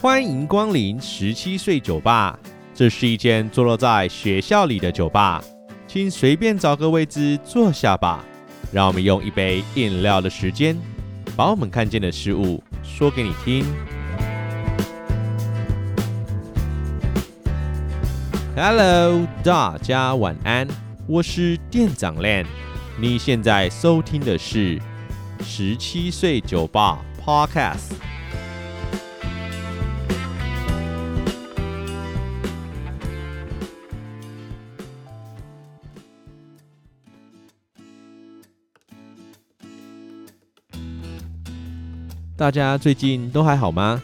欢迎光临十七岁酒吧，这是一间坐落在学校里的酒吧，请随便找个位置坐下吧。让我们用一杯饮料的时间，把我们看见的事物说给你听。Hello，大家晚安，我是店长 Len。你现在收听的是十七岁酒吧 Podcast。大家最近都还好吗？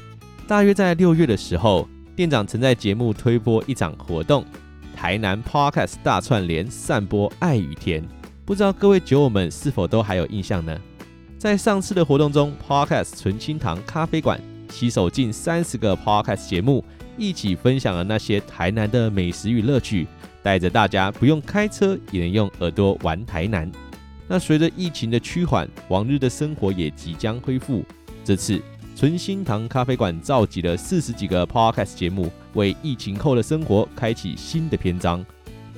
大约在六月的时候，店长曾在节目推播一场活动——台南 Podcast 大串联，散播爱与甜。不知道各位酒友们是否都还有印象呢？在上次的活动中，Podcast 纯青堂咖啡馆携手近三十个 Podcast 节目，一起分享了那些台南的美食与乐趣，带着大家不用开车也能用耳朵玩台南。那随着疫情的趋缓，往日的生活也即将恢复。这次纯心堂咖啡馆召集了四十几个 Podcast 节目，为疫情后的生活开启新的篇章。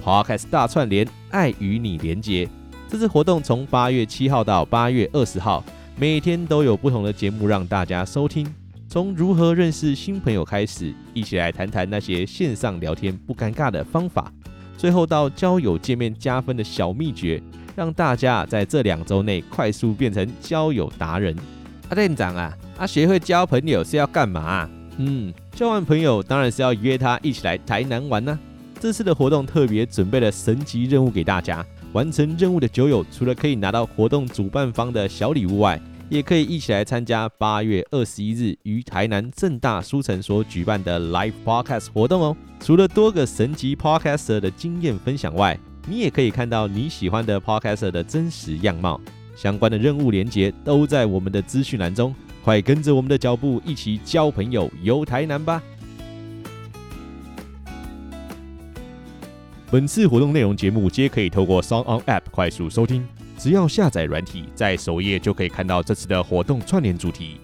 Podcast 大串联，爱与你连结。这次活动从八月七号到八月二十号，每天都有不同的节目让大家收听。从如何认识新朋友开始，一起来谈谈那些线上聊天不尴尬的方法。最后到交友见面加分的小秘诀，让大家在这两周内快速变成交友达人。阿、啊、店长啊，阿、啊、学会交朋友是要干嘛、啊？嗯，交完朋友当然是要约他一起来台南玩呢、啊。这次的活动特别准备了神级任务给大家，完成任务的酒友除了可以拿到活动主办方的小礼物外，也可以一起来参加八月二十一日于台南正大书城所举办的 Live Podcast 活动哦。除了多个神级 Podcaster 的经验分享外，你也可以看到你喜欢的 Podcaster 的真实样貌。相关的任务连接都在我们的资讯栏中，快跟着我们的脚步一起交朋友游台南吧！本次活动内容节目皆可以透过 Song On App 快速收听，只要下载软体，在首页就可以看到这次的活动串联主题。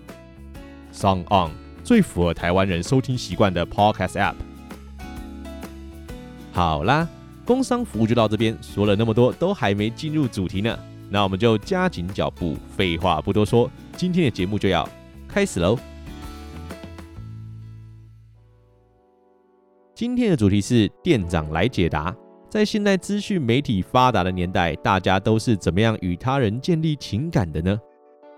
Song On 最符合台湾人收听习惯的 Podcast App。好啦，工商服务就到这边，说了那么多，都还没进入主题呢。那我们就加紧脚步，废话不多说，今天的节目就要开始喽。今天的主题是店长来解答，在现代资讯媒体发达的年代，大家都是怎么样与他人建立情感的呢？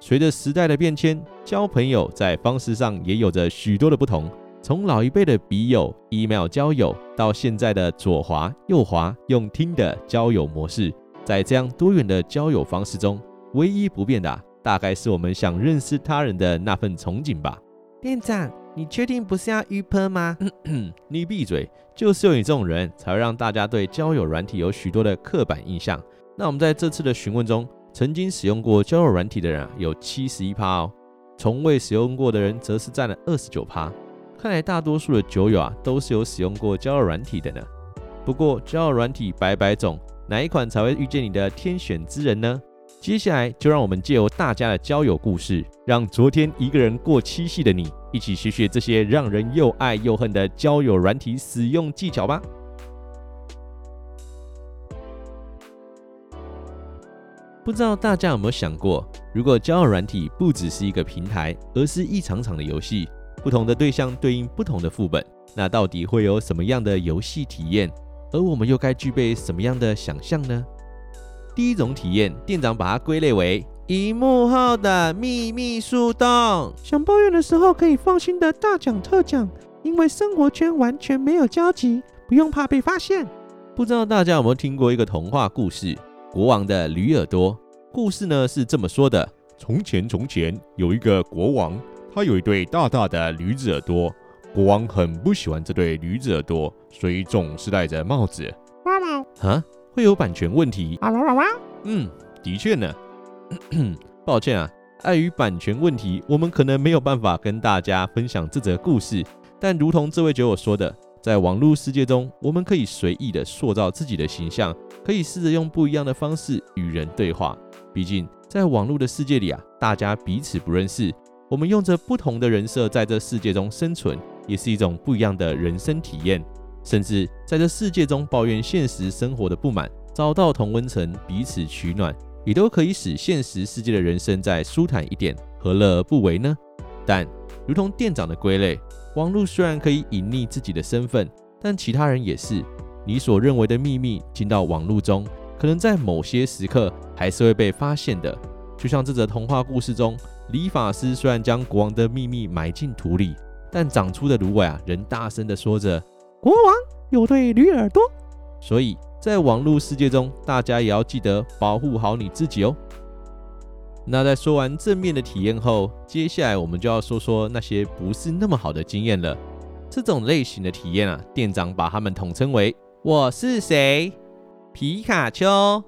随着时代的变迁，交朋友在方式上也有着许多的不同，从老一辈的笔友、email 交友，到现在的左滑右滑用听的交友模式。在这样多元的交友方式中，唯一不变的啊，大概是我们想认识他人的那份憧憬吧。店长，你确定不是要预喷吗？你闭嘴！就是有你这种人才会让大家对交友软体有许多的刻板印象。那我们在这次的询问中，曾经使用过交友软体的人啊，有七十一趴哦，从未使用过的人则是占了二十九趴。看来大多数的酒友啊，都是有使用过交友软体的呢。不过交友软体百百种。哪一款才会遇见你的天选之人呢？接下来就让我们借由大家的交友故事，让昨天一个人过七夕的你，一起学学这些让人又爱又恨的交友软体使用技巧吧。不知道大家有没有想过，如果交友软体不只是一个平台，而是一场场的游戏，不同的对象对应不同的副本，那到底会有什么样的游戏体验？而我们又该具备什么样的想象呢？第一种体验，店长把它归类为荧幕后的秘密树洞。想抱怨的时候，可以放心的大讲特讲，因为生活圈完全没有交集，不用怕被发现。不知道大家有没有听过一个童话故事《国王的驴耳朵》？故事呢是这么说的：从前，从前有一个国王，他有一对大大的驴子耳朵。国王很不喜欢这对驴子耳朵，所以总是戴着帽子。妈妈！啊，会有版权问题？嗯，的确呢。抱歉啊，碍于版权问题，我们可能没有办法跟大家分享这则故事。但如同这位酒友说的，在网络世界中，我们可以随意的塑造自己的形象，可以试着用不一样的方式与人对话。毕竟，在网络的世界里啊，大家彼此不认识。我们用着不同的人设在这世界中生存，也是一种不一样的人生体验。甚至在这世界中抱怨现实生活的不满，找到同温层，彼此取暖，也都可以使现实世界的人生再舒坦一点，何乐而不为呢？但如同店长的归类，网络虽然可以隐匿自己的身份，但其他人也是。你所认为的秘密进到网络中，可能在某些时刻还是会被发现的。就像这则童话故事中，理发师虽然将国王的秘密埋进土里，但长出的芦苇啊，仍大声地说着：“国王有对驴耳朵。”所以，在网络世界中，大家也要记得保护好你自己哦。那在说完正面的体验后，接下来我们就要说说那些不是那么好的经验了。这种类型的体验啊，店长把他们统称为。我是谁？皮卡丘。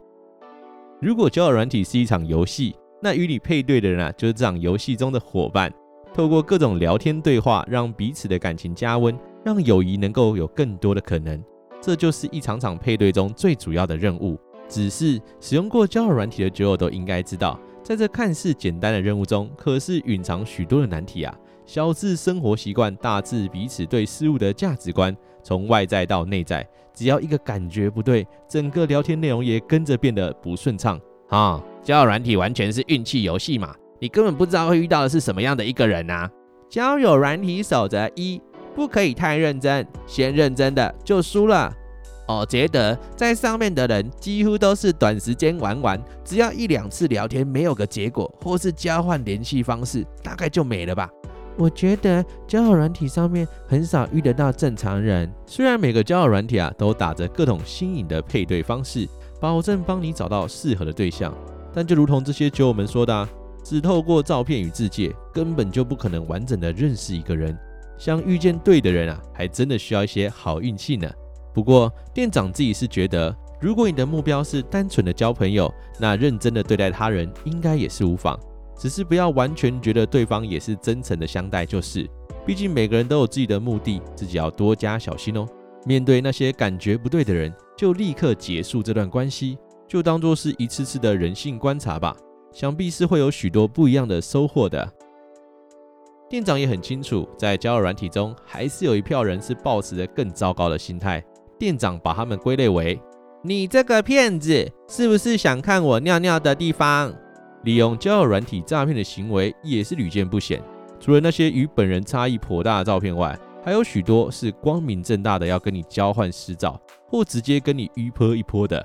如果交友软体是一场游戏，那与你配对的人啊，就是这场游戏中的伙伴。透过各种聊天对话，让彼此的感情加温，让友谊能够有更多的可能。这就是一场场配对中最主要的任务。只是使用过交友软体的酒友都应该知道，在这看似简单的任务中，可是蕴藏许多的难题啊。小至生活习惯，大至彼此对事物的价值观，从外在到内在，只要一个感觉不对，整个聊天内容也跟着变得不顺畅啊！交友软体完全是运气游戏嘛，你根本不知道会遇到的是什么样的一个人啊！交友软体守则一：不可以太认真，先认真的就输了。我觉得在上面的人几乎都是短时间玩玩，只要一两次聊天没有个结果，或是交换联系方式，大概就没了吧。我觉得交友软体上面很少遇得到正常人。虽然每个交友软体啊都打着各种新颖的配对方式，保证帮你找到适合的对象，但就如同这些酒友们说的啊，只透过照片与自介，根本就不可能完整的认识一个人。想遇见对的人啊，还真的需要一些好运气呢。不过店长自己是觉得，如果你的目标是单纯的交朋友，那认真的对待他人应该也是无妨。只是不要完全觉得对方也是真诚的相待，就是。毕竟每个人都有自己的目的，自己要多加小心哦。面对那些感觉不对的人，就立刻结束这段关系，就当做是一次次的人性观察吧。想必是会有许多不一样的收获的。店长也很清楚，在交友软体中，还是有一票人是抱持着更糟糕的心态。店长把他们归类为：你这个骗子，是不是想看我尿尿的地方？利用交友软体诈骗的行为也是屡见不鲜。除了那些与本人差异颇大的照片外，还有许多是光明正大的要跟你交换私照，或直接跟你约泼一泼的。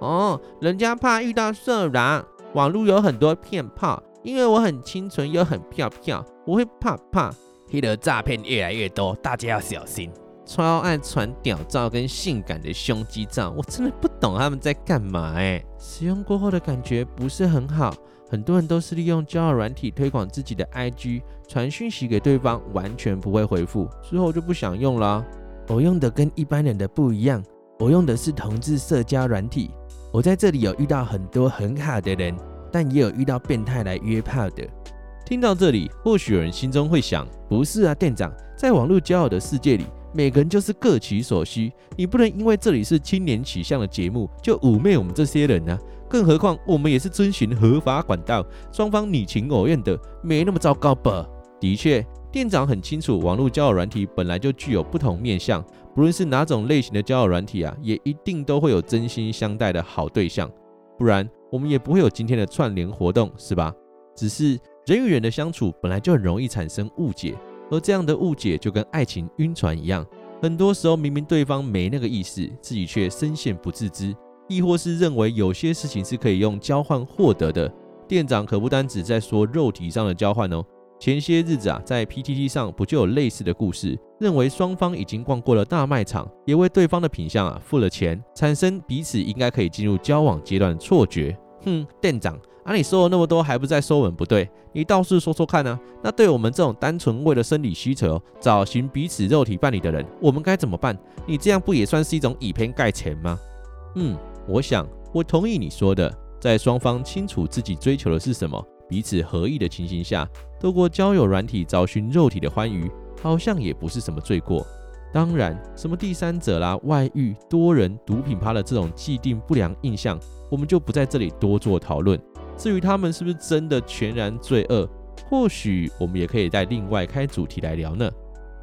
哦，人家怕遇到色狼，网络有很多骗炮，因为我很清纯又很漂漂，我会怕怕。黑的诈骗越来越多，大家要小心。超爱传屌照跟性感的胸肌照，我真的不懂他们在干嘛哎。使用过后的感觉不是很好。很多人都是利用交友软体推广自己的 IG，传讯息给对方，完全不会回复，之后就不想用了啊。我用的跟一般人的不一样，我用的是同志社交软体。我在这里有遇到很多很好的人，但也有遇到变态来约炮的。听到这里，或许有人心中会想：不是啊，店长，在网络交友的世界里，每个人就是各取所需，你不能因为这里是青年取向的节目，就污蔑我们这些人啊。更何况，我们也是遵循合法管道，双方你情我愿的，没那么糟糕吧？的确，店长很清楚，网络交友软体本来就具有不同面向，不论是哪种类型的交友软体啊，也一定都会有真心相待的好对象，不然我们也不会有今天的串联活动，是吧？只是人与人的相处本来就很容易产生误解，而这样的误解就跟爱情晕船一样，很多时候明明对方没那个意思，自己却深陷不自知。亦或是认为有些事情是可以用交换获得的，店长可不单只在说肉体上的交换哦。前些日子啊，在 PTT 上不就有类似的故事，认为双方已经逛过了大卖场，也为对方的品相啊付了钱，产生彼此应该可以进入交往阶段的错觉。哼，店长，啊你说了那么多，还不在说文不对？你倒是说说看啊。那对我们这种单纯为了生理需求找寻彼此肉体伴侣的人，我们该怎么办？你这样不也算是一种以偏概全吗？嗯。我想，我同意你说的，在双方清楚自己追求的是什么，彼此合意的情形下，透过交友软体找寻肉体的欢愉，好像也不是什么罪过。当然，什么第三者啦、外遇、多人、毒品趴的这种既定不良印象，我们就不在这里多做讨论。至于他们是不是真的全然罪恶，或许我们也可以再另外开主题来聊呢。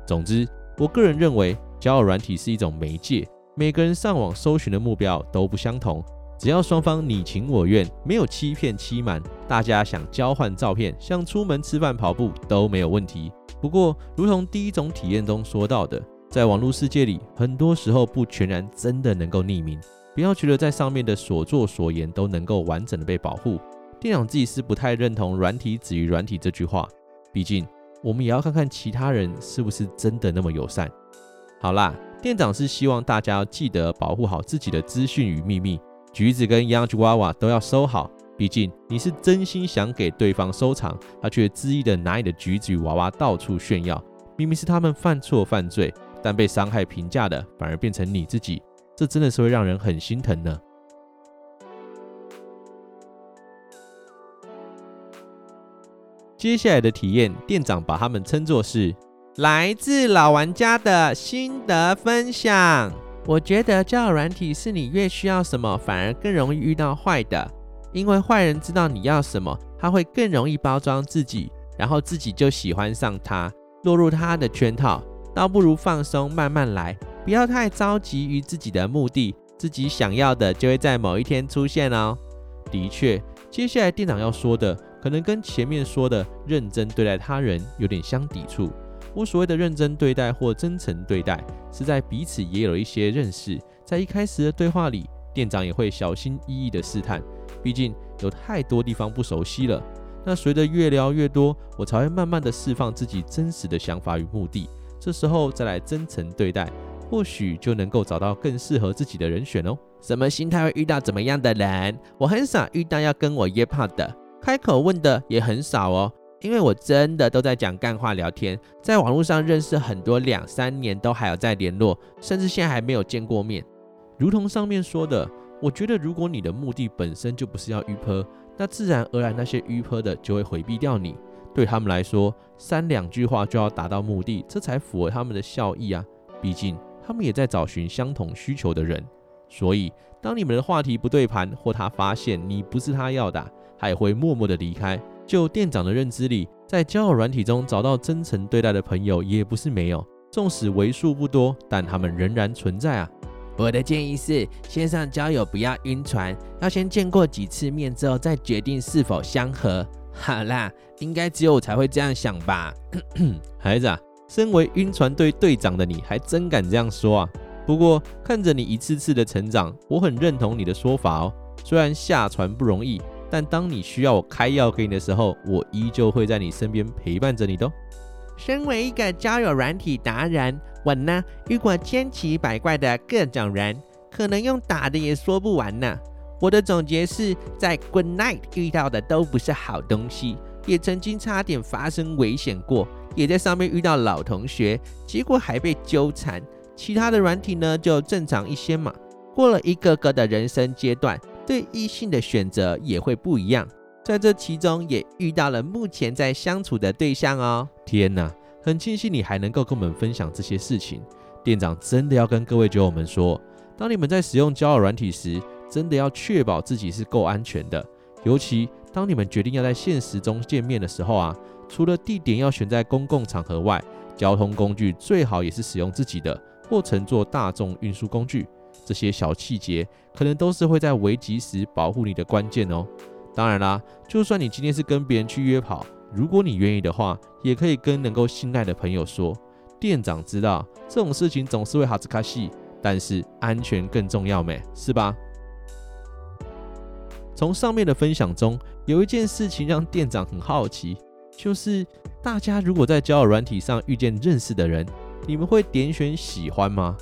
总之，我个人认为交友软体是一种媒介，每个人上网搜寻的目标都不相同。只要双方你情我愿，没有欺骗欺瞒，大家想交换照片、想出门吃饭、跑步都没有问题。不过，如同第一种体验中说到的，在网络世界里，很多时候不全然真的能够匿名。不要觉得在上面的所作所言都能够完整的被保护。店长自己是不太认同“软体止于软体”这句话，毕竟我们也要看看其他人是不是真的那么友善。好啦，店长是希望大家要记得保护好自己的资讯与秘密。橘子跟洋吉娃娃都要收好，毕竟你是真心想给对方收藏，他却恣意的拿你的橘子与娃娃到处炫耀。明明是他们犯错犯罪，但被伤害评价的反而变成你自己，这真的是会让人很心疼呢。接下来的体验，店长把他们称作是来自老玩家的心得分享。我觉得交友软体是你越需要什么，反而更容易遇到坏的，因为坏人知道你要什么，他会更容易包装自己，然后自己就喜欢上他，落入他的圈套。倒不如放松，慢慢来，不要太着急于自己的目的，自己想要的就会在某一天出现哦。的确，接下来店长要说的，可能跟前面说的认真对待他人有点相抵触。我所谓的认真对待或真诚对待，是在彼此也有一些认识，在一开始的对话里，店长也会小心翼翼的试探，毕竟有太多地方不熟悉了。那随着越聊越多，我才会慢慢的释放自己真实的想法与目的，这时候再来真诚对待，或许就能够找到更适合自己的人选哦。什么心态会遇到怎么样的人？我很少遇到要跟我约炮的，开口问的也很少哦。因为我真的都在讲干话聊天，在网络上认识很多两三年都还有在联络，甚至现在还没有见过面。如同上面说的，我觉得如果你的目的本身就不是要约炮，那自然而然那些约炮的就会回避掉你。对他们来说，三两句话就要达到目的，这才符合他们的效益啊。毕竟他们也在找寻相同需求的人。所以当你们的话题不对盘，或他发现你不是他要的，他也会默默的离开。就店长的认知里，在交友软体中找到真诚对待的朋友也不是没有，纵使为数不多，但他们仍然存在啊。我的建议是，线上交友不要晕船，要先见过几次面之后再决定是否相合。好啦，应该只有我才会这样想吧。孩子啊，身为晕船队队长的你还真敢这样说啊。不过看着你一次次的成长，我很认同你的说法哦。虽然下船不容易。但当你需要我开药给你的时候，我依旧会在你身边陪伴着你的哦。身为一个交友软体达人，我呢遇过千奇百怪的各种人，可能用打的也说不完呢。我的总结是在 Good Night 遇到的都不是好东西，也曾经差点发生危险过，也在上面遇到老同学，结果还被纠缠。其他的软体呢就正常一些嘛。过了一个个的人生阶段。对异性的选择也会不一样，在这其中也遇到了目前在相处的对象哦。天哪，很庆幸你还能够跟我们分享这些事情。店长真的要跟各位酒友们说，当你们在使用交友软体时，真的要确保自己是够安全的。尤其当你们决定要在现实中见面的时候啊，除了地点要选在公共场合外，交通工具最好也是使用自己的，或乘坐大众运输工具。这些小细节可能都是会在危急时保护你的关键哦。当然啦，就算你今天是跟别人去约跑，如果你愿意的话，也可以跟能够信赖的朋友说。店长知道这种事情总是会哈兹卡西，但是安全更重要没？是吧？从上面的分享中，有一件事情让店长很好奇，就是大家如果在交友软体上遇见认识的人，你们会点选喜欢吗？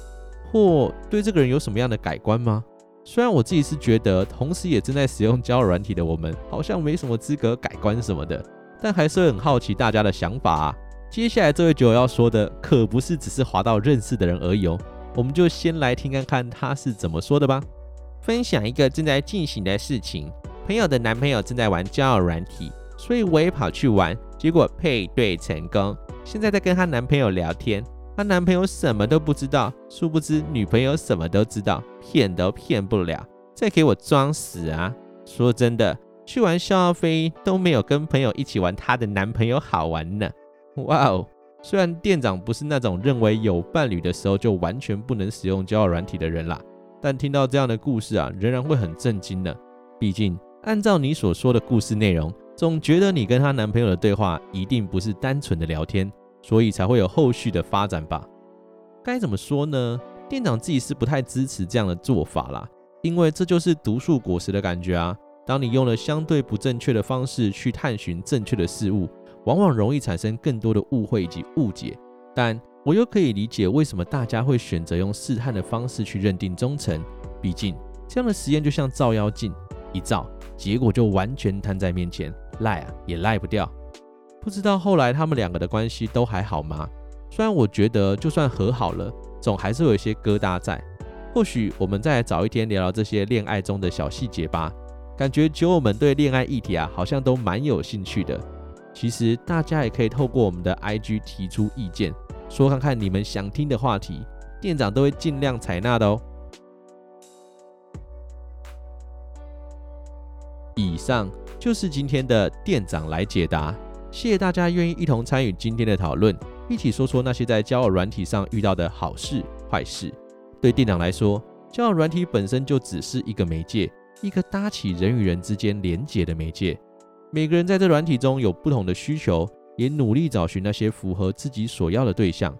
或对这个人有什么样的改观吗？虽然我自己是觉得，同时也正在使用交友软体的我们，好像没什么资格改观什么的，但还是会很好奇大家的想法啊。接下来这位酒友要说的，可不是只是滑到认识的人而已哦。我们就先来听看看他是怎么说的吧。分享一个正在进行的事情：朋友的男朋友正在玩交友软体，所以我也跑去玩，结果配对成功。现在在跟她男朋友聊天。她男朋友什么都不知道，殊不知女朋友什么都知道，骗都骗不了，再给我装死啊！说真的，去玩消耗飞都没有跟朋友一起玩她的男朋友好玩呢。哇哦！虽然店长不是那种认为有伴侣的时候就完全不能使用交友软体的人啦，但听到这样的故事啊，仍然会很震惊呢。毕竟按照你所说的故事内容，总觉得你跟她男朋友的对话一定不是单纯的聊天，所以才会有后续的发展吧？该怎么说呢？店长自己是不太支持这样的做法啦，因为这就是毒树果实的感觉啊。当你用了相对不正确的方式去探寻正确的事物。往往容易产生更多的误会以及误解，但我又可以理解为什么大家会选择用试探的方式去认定忠诚。毕竟这样的实验就像照妖镜，一照结果就完全摊在面前，赖啊也赖不掉。不知道后来他们两个的关系都还好吗？虽然我觉得就算和好了，总还是有一些疙瘩在。或许我们再来找一天聊聊这些恋爱中的小细节吧。感觉酒友们对恋爱议题啊，好像都蛮有兴趣的。其实大家也可以透过我们的 IG 提出意见，说看看你们想听的话题，店长都会尽量采纳的哦。以上就是今天的店长来解答，谢谢大家愿意一同参与今天的讨论，一起说说那些在交友软体上遇到的好事坏事。对店长来说，交友软体本身就只是一个媒介，一个搭起人与人之间连结的媒介。每个人在这软体中有不同的需求，也努力找寻那些符合自己所要的对象。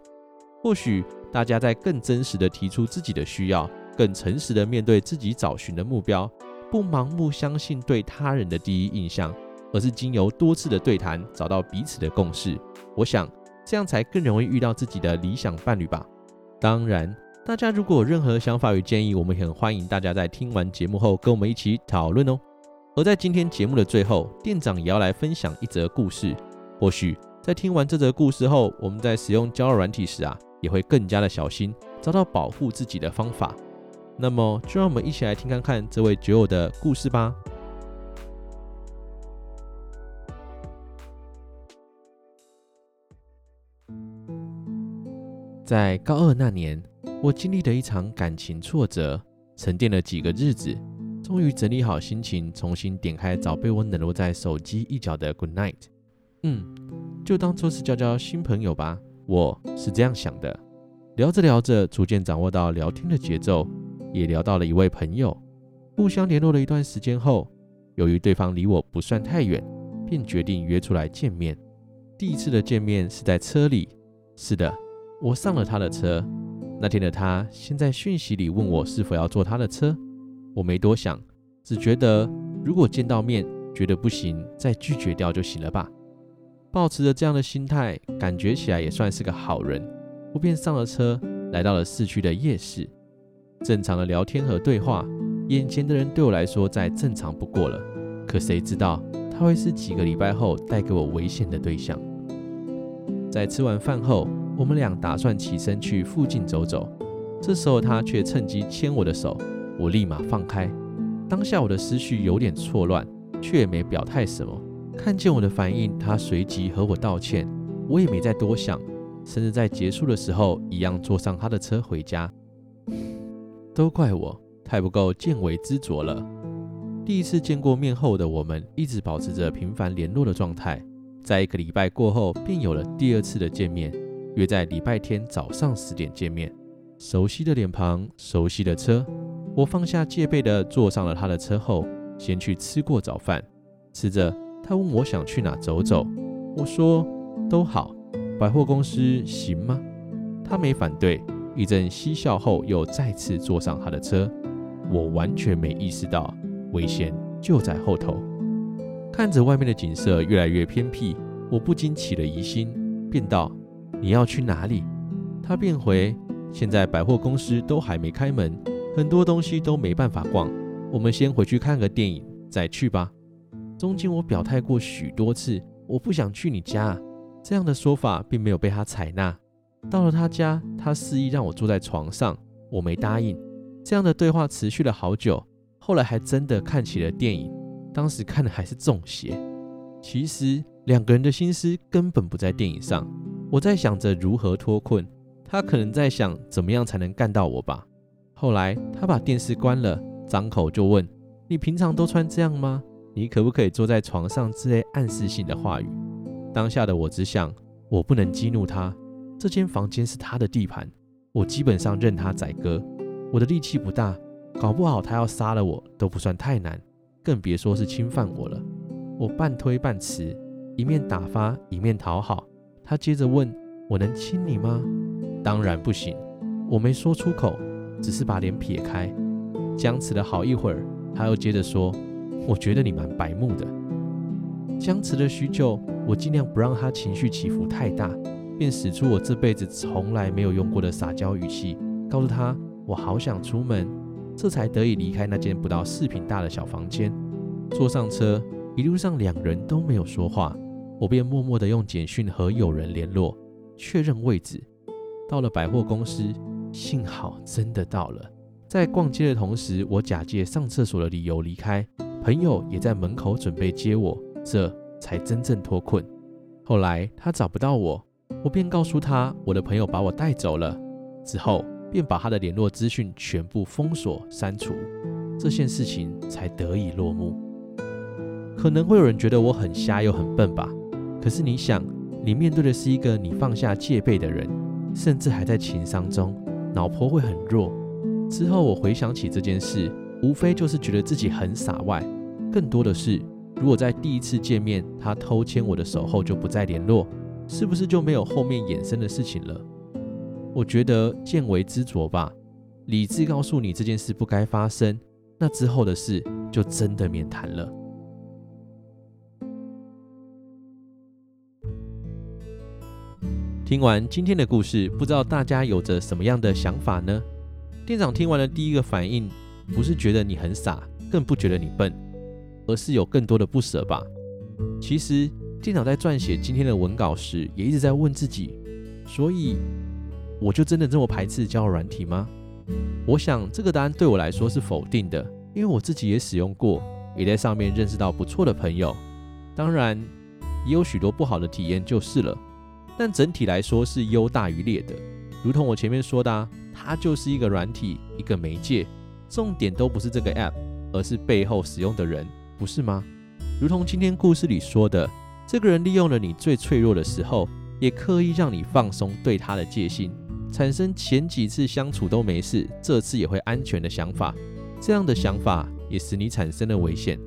或许大家在更真实的提出自己的需要，更诚实的面对自己找寻的目标，不盲目相信对他人的第一印象，而是经由多次的对谈找到彼此的共识。我想这样才更容易遇到自己的理想伴侣吧。当然，大家如果有任何想法与建议，我们也很欢迎大家在听完节目后跟我们一起讨论哦。而在今天节目的最后，店长也要来分享一则故事。或许在听完这则故事后，我们在使用交友软体时啊，也会更加的小心，找到保护自己的方法。那么，就让我们一起来听看看这位酒友的故事吧。在高二那年，我经历了一场感情挫折，沉淀了几个日子。终于整理好心情，重新点开早被我冷落在手机一角的 Good Night。嗯，就当做是交交新朋友吧，我是这样想的。聊着聊着，逐渐掌握到聊天的节奏，也聊到了一位朋友。互相联络了一段时间后，由于对方离我不算太远，便决定约出来见面。第一次的见面是在车里，是的，我上了他的车。那天的他先在讯息里问我是否要坐他的车。我没多想，只觉得如果见到面觉得不行，再拒绝掉就行了吧。抱持着这样的心态，感觉起来也算是个好人。我便上了车，来到了市区的夜市。正常的聊天和对话，眼前的人对我来说再正常不过了。可谁知道他会是几个礼拜后带给我危险的对象？在吃完饭后，我们俩打算起身去附近走走。这时候他却趁机牵我的手。我立马放开，当下我的思绪有点错乱，却也没表态什么。看见我的反应，他随即和我道歉，我也没再多想，甚至在结束的时候一样坐上他的车回家。都怪我太不够见微知著了。第一次见过面后的我们，一直保持着频繁联络的状态。在一个礼拜过后，便有了第二次的见面，约在礼拜天早上十点见面。熟悉的脸庞，熟悉的车。我放下戒备的坐上了他的车后，先去吃过早饭。吃着，他问我想去哪走走，我说都好。百货公司行吗？他没反对。一阵嬉笑后，又再次坐上他的车。我完全没意识到危险就在后头。看着外面的景色越来越偏僻，我不禁起了疑心，便道：“你要去哪里？”他便回：“现在百货公司都还没开门。”很多东西都没办法逛，我们先回去看个电影再去吧。中间我表态过许多次，我不想去你家，这样的说法并没有被他采纳。到了他家，他示意让我坐在床上，我没答应。这样的对话持续了好久，后来还真的看起了电影，当时看的还是中邪。其实两个人的心思根本不在电影上，我在想着如何脱困，他可能在想怎么样才能干到我吧。后来他把电视关了，张口就问：“你平常都穿这样吗？你可不可以坐在床上？”之类暗示性的话语。当下的我只想，我不能激怒他。这间房间是他的地盘，我基本上任他宰割。我的力气不大，搞不好他要杀了我都不算太难，更别说是侵犯我了。我半推半辞，一面打发，一面讨好。他接着问：“我能亲你吗？”当然不行。我没说出口，只是把脸撇开。僵持了好一会儿，他又接着说：“我觉得你蛮白目的。”僵持了许久，我尽量不让他情绪起伏太大。便使出我这辈子从来没有用过的撒娇语气，告诉他我好想出门，这才得以离开那间不到四坪大的小房间。坐上车，一路上两人都没有说话，我便默默地用简讯和友人联络，确认位置。到了百货公司，幸好真的到了。在逛街的同时，我假借上厕所的理由离开，朋友也在门口准备接我，这才真正脱困。后来他找不到我。我便告诉他，我的朋友把我带走了，之后便把他的联络资讯全部封锁删除，这件事情才得以落幕。可能会有人觉得我很瞎又很笨吧？可是你想，你面对的是一个你放下戒备的人，甚至还在情伤中，脑波会很弱。之后我回想起这件事，无非就是觉得自己很傻外，更多的是，如果在第一次见面他偷牵我的手后就不再联络。是不是就没有后面衍生的事情了？我觉得见微知著吧。理智告诉你这件事不该发生，那之后的事就真的免谈了。听完今天的故事，不知道大家有着什么样的想法呢？店长听完的第一个反应，不是觉得你很傻，更不觉得你笨，而是有更多的不舍吧。其实。店长在撰写今天的文稿时，也一直在问自己：所以，我就真的这么排斥交友软体吗？我想这个答案对我来说是否定的，因为我自己也使用过，也在上面认识到不错的朋友。当然，也有许多不好的体验就是了。但整体来说是优大于劣的。如同我前面说的啊，它就是一个软体，一个媒介，重点都不是这个 App，而是背后使用的人，不是吗？如同今天故事里说的。这个人利用了你最脆弱的时候，也刻意让你放松对他的戒心，产生前几次相处都没事，这次也会安全的想法。这样的想法也使你产生了危险。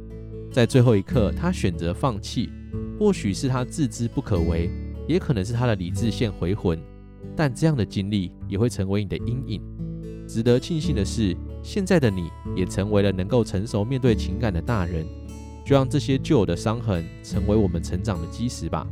在最后一刻，他选择放弃，或许是他自知不可为，也可能是他的理智线回魂。但这样的经历也会成为你的阴影。值得庆幸的是，现在的你也成为了能够成熟面对情感的大人。就让这些旧有的伤痕成为我们成长的基石吧。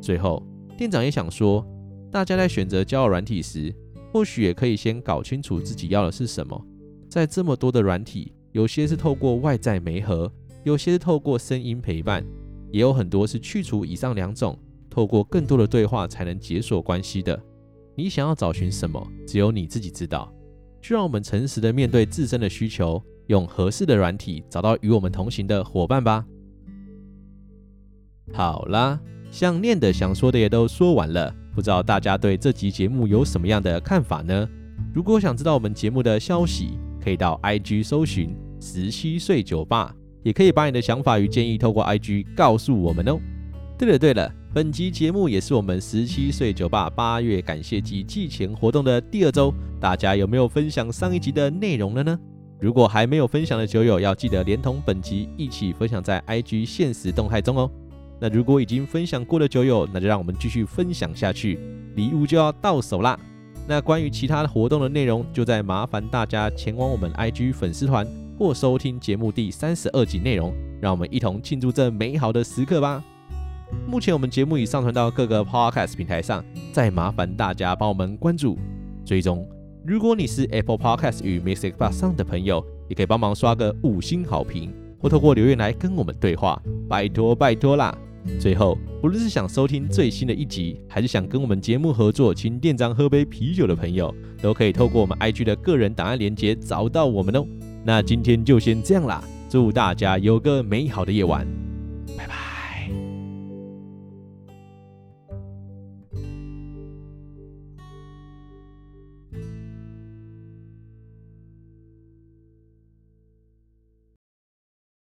最后，店长也想说，大家在选择交友软体时，或许也可以先搞清楚自己要的是什么。在这么多的软体，有些是透过外在媒合，有些是透过声音陪伴，也有很多是去除以上两种，透过更多的对话才能解锁关系的。你想要找寻什么，只有你自己知道。就让我们诚实的面对自身的需求。用合适的软体找到与我们同行的伙伴吧。好啦，想念的、想说的也都说完了，不知道大家对这集节目有什么样的看法呢？如果想知道我们节目的消息，可以到 IG 搜寻十七岁酒吧，也可以把你的想法与建议透过 IG 告诉我们哦。对了对了，本集节目也是我们十七岁酒吧八月感谢季季前活动的第二周，大家有没有分享上一集的内容了呢？如果还没有分享的酒友，要记得连同本集一起分享在 IG 限时动态中哦。那如果已经分享过的酒友，那就让我们继续分享下去，礼物就要到手啦。那关于其他的活动的内容，就再麻烦大家前往我们 IG 粉丝团或收听节目第三十二集内容，让我们一同庆祝这美好的时刻吧。目前我们节目已上传到各个 Podcast 平台上，再麻烦大家帮我们关注、追踪。如果你是 Apple Podcast 与 MixerBox 上的朋友，也可以帮忙刷个五星好评，或透过留言来跟我们对话，拜托拜托啦！最后，无论是想收听最新的一集，还是想跟我们节目合作，请店长喝杯啤酒的朋友，都可以透过我们 IG 的个人档案连接找到我们哦。那今天就先这样啦，祝大家有个美好的夜晚，